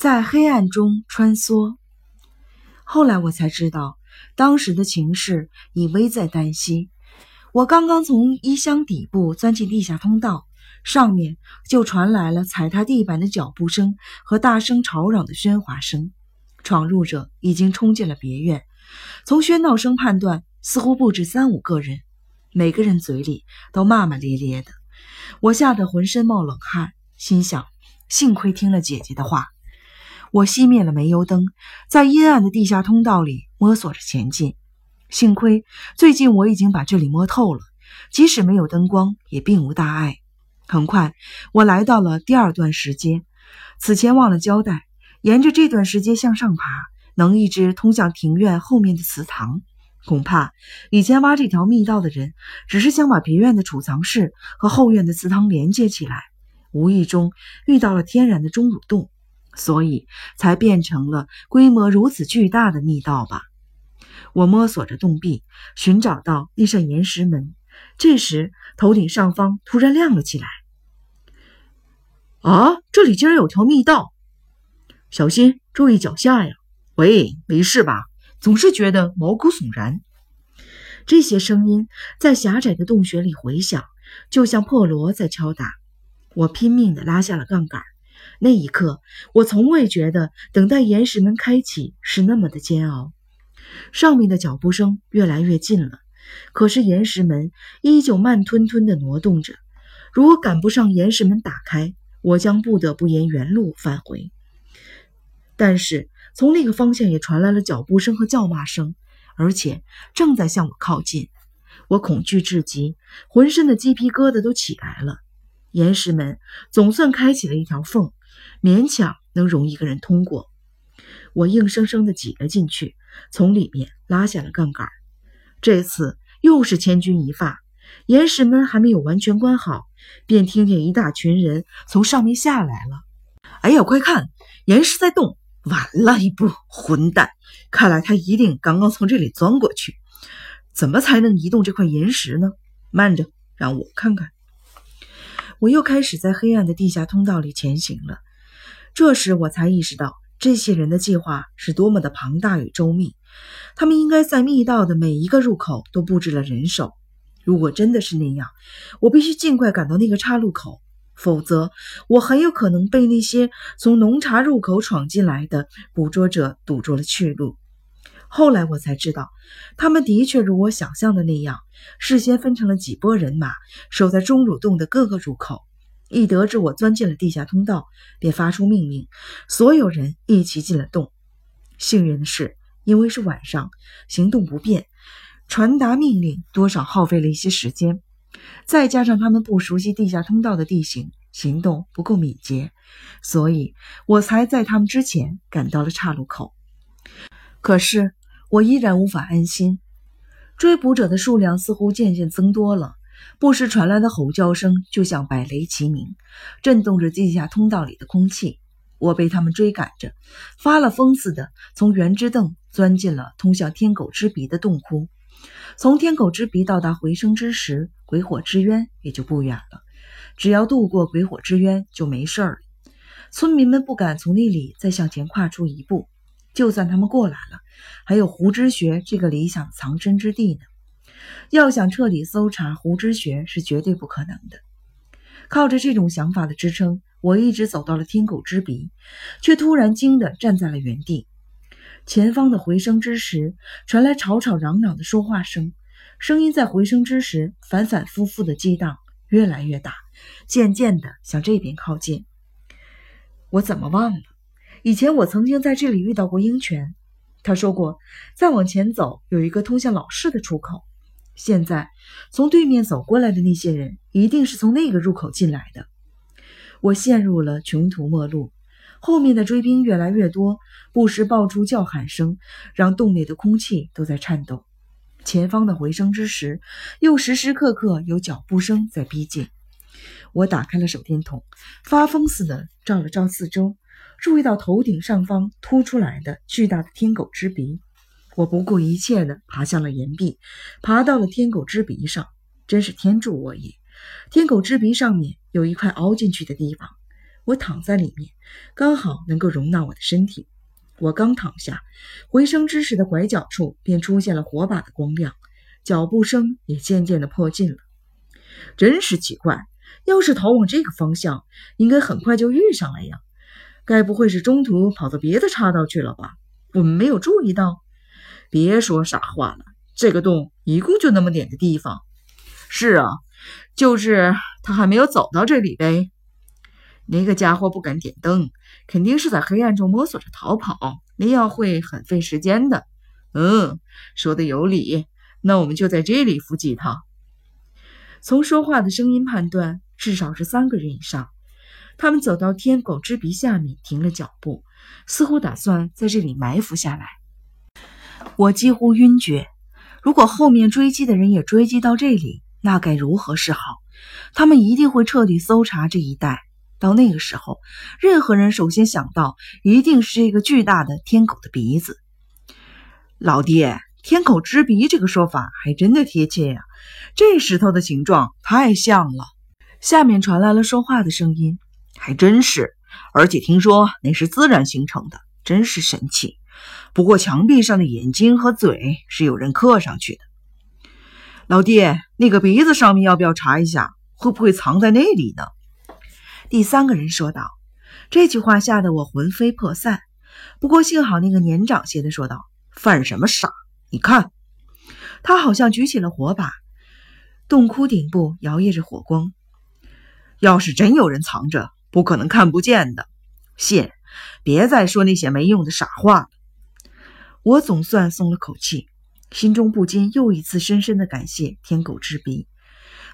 在黑暗中穿梭。后来我才知道，当时的情势已危在旦夕。我刚刚从衣箱底部钻进地下通道，上面就传来了踩踏地板的脚步声和大声吵嚷的喧哗声。闯入者已经冲进了别院，从喧闹声判断，似乎不止三五个人，每个人嘴里都骂骂咧咧的。我吓得浑身冒冷汗，心想：幸亏听了姐姐的话。我熄灭了煤油灯，在阴暗的地下通道里摸索着前进。幸亏最近我已经把这里摸透了，即使没有灯光也并无大碍。很快，我来到了第二段石阶。此前忘了交代，沿着这段石阶向上爬，能一直通向庭院后面的祠堂。恐怕以前挖这条密道的人，只是想把别院的储藏室和后院的祠堂连接起来，无意中遇到了天然的钟乳洞。所以才变成了规模如此巨大的密道吧。我摸索着洞壁，寻找到那扇岩石门。这时，头顶上方突然亮了起来。啊，这里竟然有条密道！小心，注意脚下呀！喂，没事吧？总是觉得毛骨悚然。这些声音在狭窄的洞穴里回响，就像破锣在敲打。我拼命地拉下了杠杆。那一刻，我从未觉得等待岩石门开启是那么的煎熬。上面的脚步声越来越近了，可是岩石门依旧慢吞吞地挪动着。如果赶不上岩石门打开，我将不得不沿原路返回。但是从那个方向也传来了脚步声和叫骂声，而且正在向我靠近。我恐惧至极，浑身的鸡皮疙瘩都起来了。岩石门总算开启了一条缝。勉强能容一个人通过，我硬生生地挤了进去，从里面拉下了杠杆。这次又是千钧一发，岩石门还没有完全关好，便听见一大群人从上面下来了。哎呀，快看，岩石在动！晚了一步，混蛋！看来他一定刚刚从这里钻过去。怎么才能移动这块岩石呢？慢着，让我看看。我又开始在黑暗的地下通道里前行了。这时我才意识到，这些人的计划是多么的庞大与周密。他们应该在密道的每一个入口都布置了人手。如果真的是那样，我必须尽快赶到那个岔路口，否则我很有可能被那些从浓茶入口闯进来的捕捉者堵住了去路。后来我才知道，他们的确如我想象的那样，事先分成了几拨人马，守在钟乳洞的各个入口。一得知我钻进了地下通道，便发出命令，所有人一起进了洞。幸运的是，因为是晚上，行动不便，传达命令多少耗费了一些时间。再加上他们不熟悉地下通道的地形，行动不够敏捷，所以我才在他们之前赶到了岔路口。可是我依然无法安心，追捕者的数量似乎渐渐增多了。不时传来的吼叫声就像百雷齐鸣，震动着地下通道里的空气。我被他们追赶着，发了疯似的从圆之洞钻进了通向天狗之鼻的洞窟。从天狗之鼻到达回声之时、鬼火之渊也就不远了，只要渡过鬼火之渊就没事了。村民们不敢从那里再向前跨出一步，就算他们过来了，还有胡之穴这个理想藏身之地呢。要想彻底搜查胡之穴是绝对不可能的。靠着这种想法的支撑，我一直走到了天狗之鼻，却突然惊得站在了原地。前方的回声之时传来吵吵嚷嚷的说话声，声音在回声之时反反复复的激荡，越来越大，渐渐的向这边靠近。我怎么忘了？以前我曾经在这里遇到过鹰犬，他说过，再往前走有一个通向老市的出口。现在从对面走过来的那些人，一定是从那个入口进来的。我陷入了穷途末路，后面的追兵越来越多，不时爆出叫喊声，让洞内的空气都在颤抖。前方的回声之时，又时时刻刻有脚步声在逼近。我打开了手电筒，发疯似的照了照四周，注意到头顶上方凸出来的巨大的天狗之鼻。我不顾一切地爬向了岩壁，爬到了天狗之鼻上。真是天助我也！天狗之鼻上面有一块凹进去的地方，我躺在里面，刚好能够容纳我的身体。我刚躺下，回声之时的拐角处便出现了火把的光亮，脚步声也渐渐的迫近了。真是奇怪，要是逃往这个方向，应该很快就遇上了呀。该不会是中途跑到别的岔道去了吧？我们没有注意到。别说傻话了，这个洞一共就那么点的地方。是啊，就是他还没有走到这里呗。那个家伙不敢点灯，肯定是在黑暗中摸索着逃跑，那样会很费时间的。嗯，说的有理。那我们就在这里伏击他。从说话的声音判断，至少是三个人以上。他们走到天狗之鼻下面，停了脚步，似乎打算在这里埋伏下来。我几乎晕厥。如果后面追击的人也追击到这里，那该如何是好？他们一定会彻底搜查这一带。到那个时候，任何人首先想到一定是这个巨大的天狗的鼻子。老爹，天狗之鼻这个说法还真的贴切呀！这石头的形状太像了。下面传来了说话的声音，还真是，而且听说那是自然形成的，真是神奇。不过墙壁上的眼睛和嘴是有人刻上去的。老弟，那个鼻子上面要不要查一下？会不会藏在那里呢？第三个人说道：“这句话吓得我魂飞魄散。不过幸好那个年长些的说道：‘犯什么傻？你看，他好像举起了火把，洞窟顶部摇曳着火光。要是真有人藏着，不可能看不见的。谢，别再说那些没用的傻话了。’我总算松了口气，心中不禁又一次深深的感谢天狗之鼻。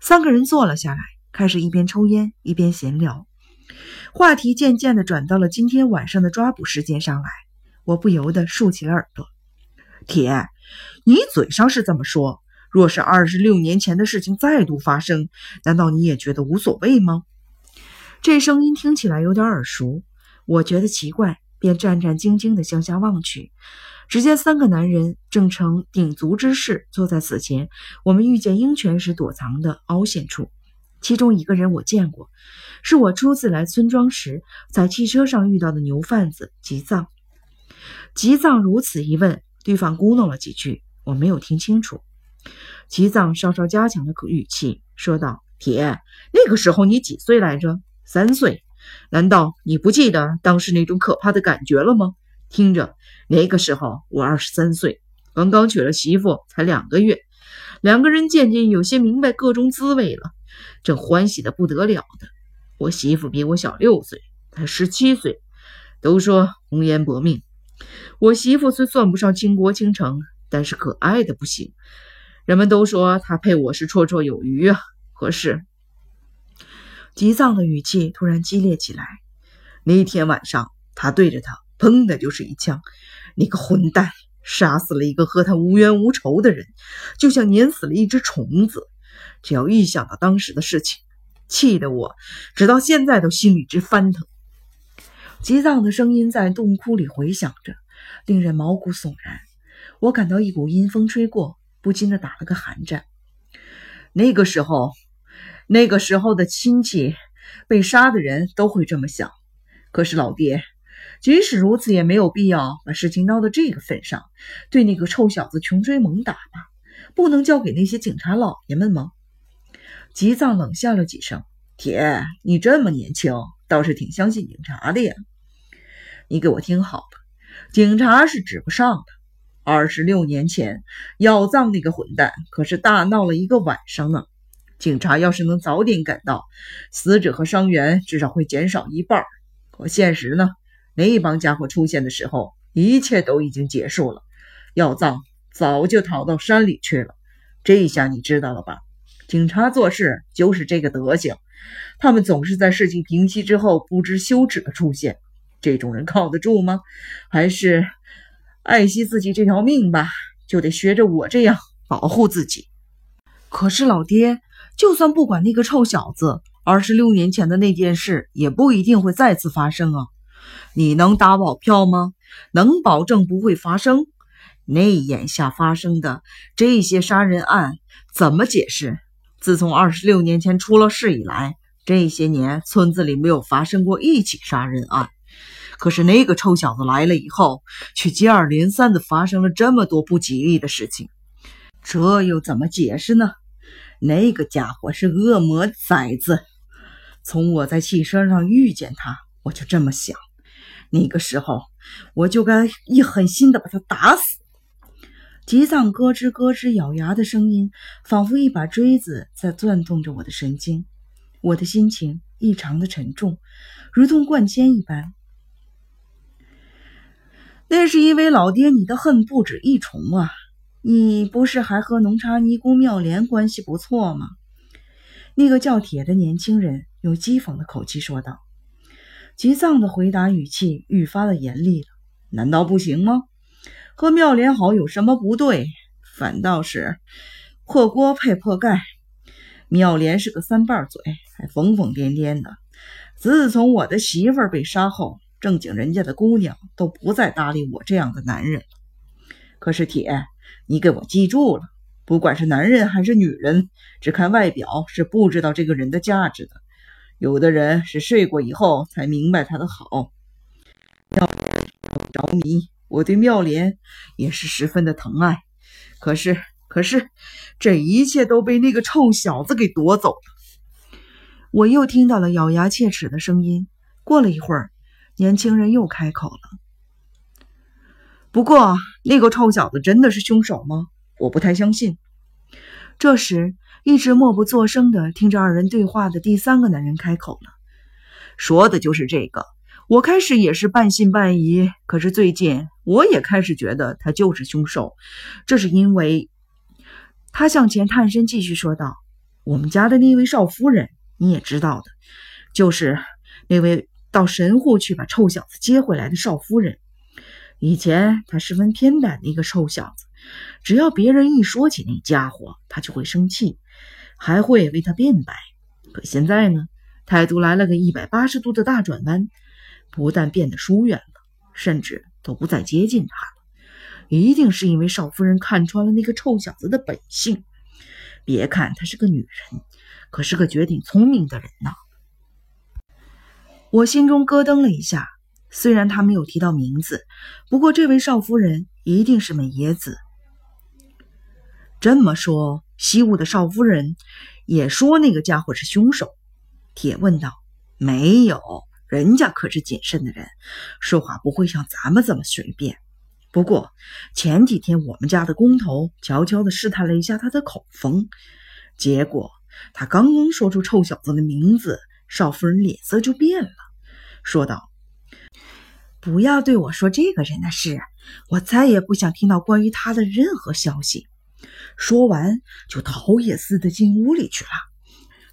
三个人坐了下来。”开始一边抽烟一边闲聊，话题渐渐的转到了今天晚上的抓捕事件上来。我不由得竖起了耳朵。铁，你嘴上是这么说，若是二十六年前的事情再度发生，难道你也觉得无所谓吗？这声音听起来有点耳熟，我觉得奇怪，便战战兢兢地向下望去。只见三个男人正呈鼎足之势坐在此前我们遇见鹰犬时躲藏的凹陷处。其中一个人我见过，是我初次来村庄时在汽车上遇到的牛贩子吉藏。吉藏如此一问，对方咕哝了几句，我没有听清楚。吉藏稍稍加强了语气，说道：“铁，那个时候你几岁来着？三岁。难道你不记得当时那种可怕的感觉了吗？听着，那个时候我二十三岁，刚刚娶了媳妇，才两个月，两个人渐渐有些明白各种滋味了。”正欢喜的不得了的，我媳妇比我小六岁，才十七岁。都说红颜薄命，我媳妇虽算不上倾国倾城，但是可爱的不行。人们都说她配我是绰绰有余啊。可是，吉藏的语气突然激烈起来。那天晚上，他对着他砰的就是一枪。你个混蛋，杀死了一个和他无冤无仇的人，就像碾死了一只虫子。只要一想到当时的事情，气得我直到现在都心里直翻腾。吉藏的声音在洞窟里回响着，令人毛骨悚然。我感到一股阴风吹过，不禁的打了个寒战。那个时候，那个时候的亲戚被杀的人都会这么想。可是老爹，即使如此，也没有必要把事情闹到这个份上，对那个臭小子穷追猛打吧？不能交给那些警察老爷们吗？吉藏冷笑了几声：“铁，你这么年轻，倒是挺相信警察的呀。你给我听好了，警察是指不上的。二十六年前，要葬那个混蛋可是大闹了一个晚上呢。警察要是能早点赶到，死者和伤员至少会减少一半。可现实呢？那帮家伙出现的时候，一切都已经结束了。要葬早就逃到山里去了。这下你知道了吧？”警察做事就是这个德行，他们总是在事情平息之后不知羞耻的出现。这种人靠得住吗？还是爱惜自己这条命吧？就得学着我这样保护自己。可是老爹，就算不管那个臭小子，二十六年前的那件事也不一定会再次发生啊！你能打保票吗？能保证不会发生？那眼下发生的这些杀人案怎么解释？自从二十六年前出了事以来，这些年村子里没有发生过一起杀人案。可是那个臭小子来了以后，却接二连三的发生了这么多不吉利的事情，这又怎么解释呢？那个家伙是恶魔崽子。从我在汽车上遇见他，我就这么想。那个时候，我就该一狠心的把他打死。吉藏咯吱咯吱咬牙的声音，仿佛一把锥子在钻动着我的神经。我的心情异常的沉重，如同灌铅一般。那是因为老爹，你的恨不止一重啊！你不是还和农茶尼姑妙莲关系不错吗？那个叫铁的年轻人用讥讽的口气说道。吉藏的回答语气愈发的严厉了。难道不行吗？和妙莲好有什么不对？反倒是破锅配破盖。妙莲是个三瓣嘴，还疯疯癫癫的。自从我的媳妇被杀后，正经人家的姑娘都不再搭理我这样的男人了。可是铁，你给我记住了，不管是男人还是女人，只看外表是不知道这个人的价值的。有的人是睡过以后才明白他的好。妙莲着迷，我对妙莲也是十分的疼爱。可是，可是，这一切都被那个臭小子给夺走了。我又听到了咬牙切齿的声音。过了一会儿，年轻人又开口了：“不过，那个臭小子真的是凶手吗？我不太相信。”这时。一直默不作声的听着二人对话的第三个男人开口了，说的就是这个。我开始也是半信半疑，可是最近我也开始觉得他就是凶手。这是因为，他向前探身，继续说道：“我们家的那位少夫人，你也知道的，就是那位到神户去把臭小子接回来的少夫人。以前他十分偏袒那个臭小子，只要别人一说起那家伙，他就会生气。”还会为他辩白，可现在呢，态度来了个一百八十度的大转弯，不但变得疏远了，甚至都不再接近他了。一定是因为少夫人看穿了那个臭小子的本性。别看她是个女人，可是个绝顶聪明的人呐。我心中咯噔了一下，虽然他没有提到名字，不过这位少夫人一定是美野子。这么说。西屋的少夫人也说那个家伙是凶手。铁问道：“没有，人家可是谨慎的人，说话不会像咱们这么随便。不过前几天我们家的工头悄悄地试探了一下他的口风，结果他刚刚说出臭小子的名字，少夫人脸色就变了，说道：‘不要对我说这个人的事，我再也不想听到关于他的任何消息。’”说完，就逃也似的进屋里去了。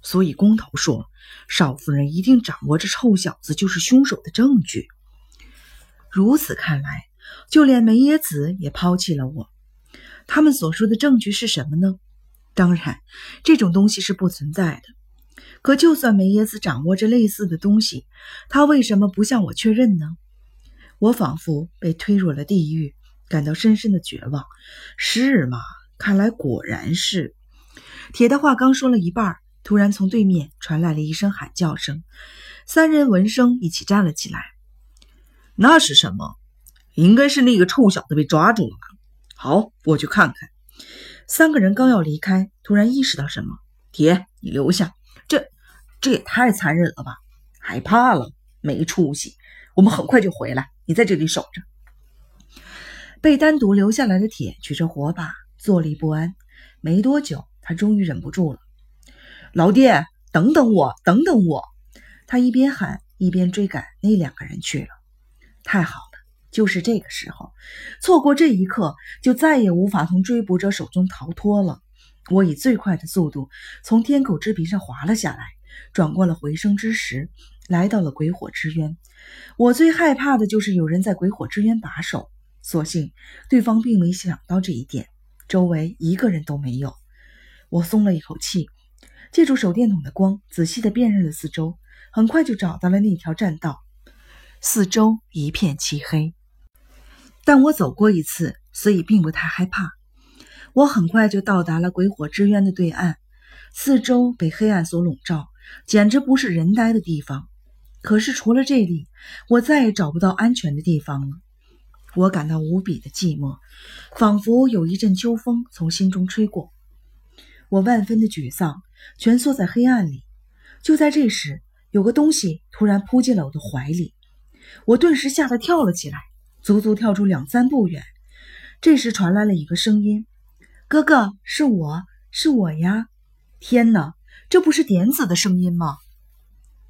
所以工头说，少夫人一定掌握着臭小子就是凶手的证据。如此看来，就连梅野子也抛弃了我。他们所说的证据是什么呢？当然，这种东西是不存在的。可就算梅野子掌握着类似的东西，他为什么不向我确认呢？我仿佛被推入了地狱，感到深深的绝望。是吗？看来果然是铁的话刚说了一半，突然从对面传来了一声喊叫声，三人闻声一起站了起来。那是什么？应该是那个臭小子被抓住了吧？好，我去看看。三个人刚要离开，突然意识到什么，铁，你留下。这这也太残忍了吧！害怕了？没出息！我们很快就回来，你在这里守着。被单独留下来的铁举着火把。坐立不安，没多久，他终于忍不住了：“老爹，等等我，等等我！”他一边喊，一边追赶那两个人去了。太好了，就是这个时候，错过这一刻，就再也无法从追捕者手中逃脱了。我以最快的速度从天狗之鼻上滑了下来，转过了回声之石，来到了鬼火之渊。我最害怕的就是有人在鬼火之渊把守，所幸对方并没想到这一点。周围一个人都没有，我松了一口气，借助手电筒的光，仔细的辨认了四周，很快就找到了那条栈道。四周一片漆黑，但我走过一次，所以并不太害怕。我很快就到达了鬼火之渊的对岸，四周被黑暗所笼罩，简直不是人呆的地方。可是除了这里，我再也找不到安全的地方了。我感到无比的寂寞，仿佛有一阵秋风从心中吹过。我万分的沮丧，蜷缩在黑暗里。就在这时，有个东西突然扑进了我的怀里，我顿时吓得跳了起来，足足跳出两三步远。这时传来了一个声音：“哥哥，是我，是我呀！”天哪，这不是点子的声音吗？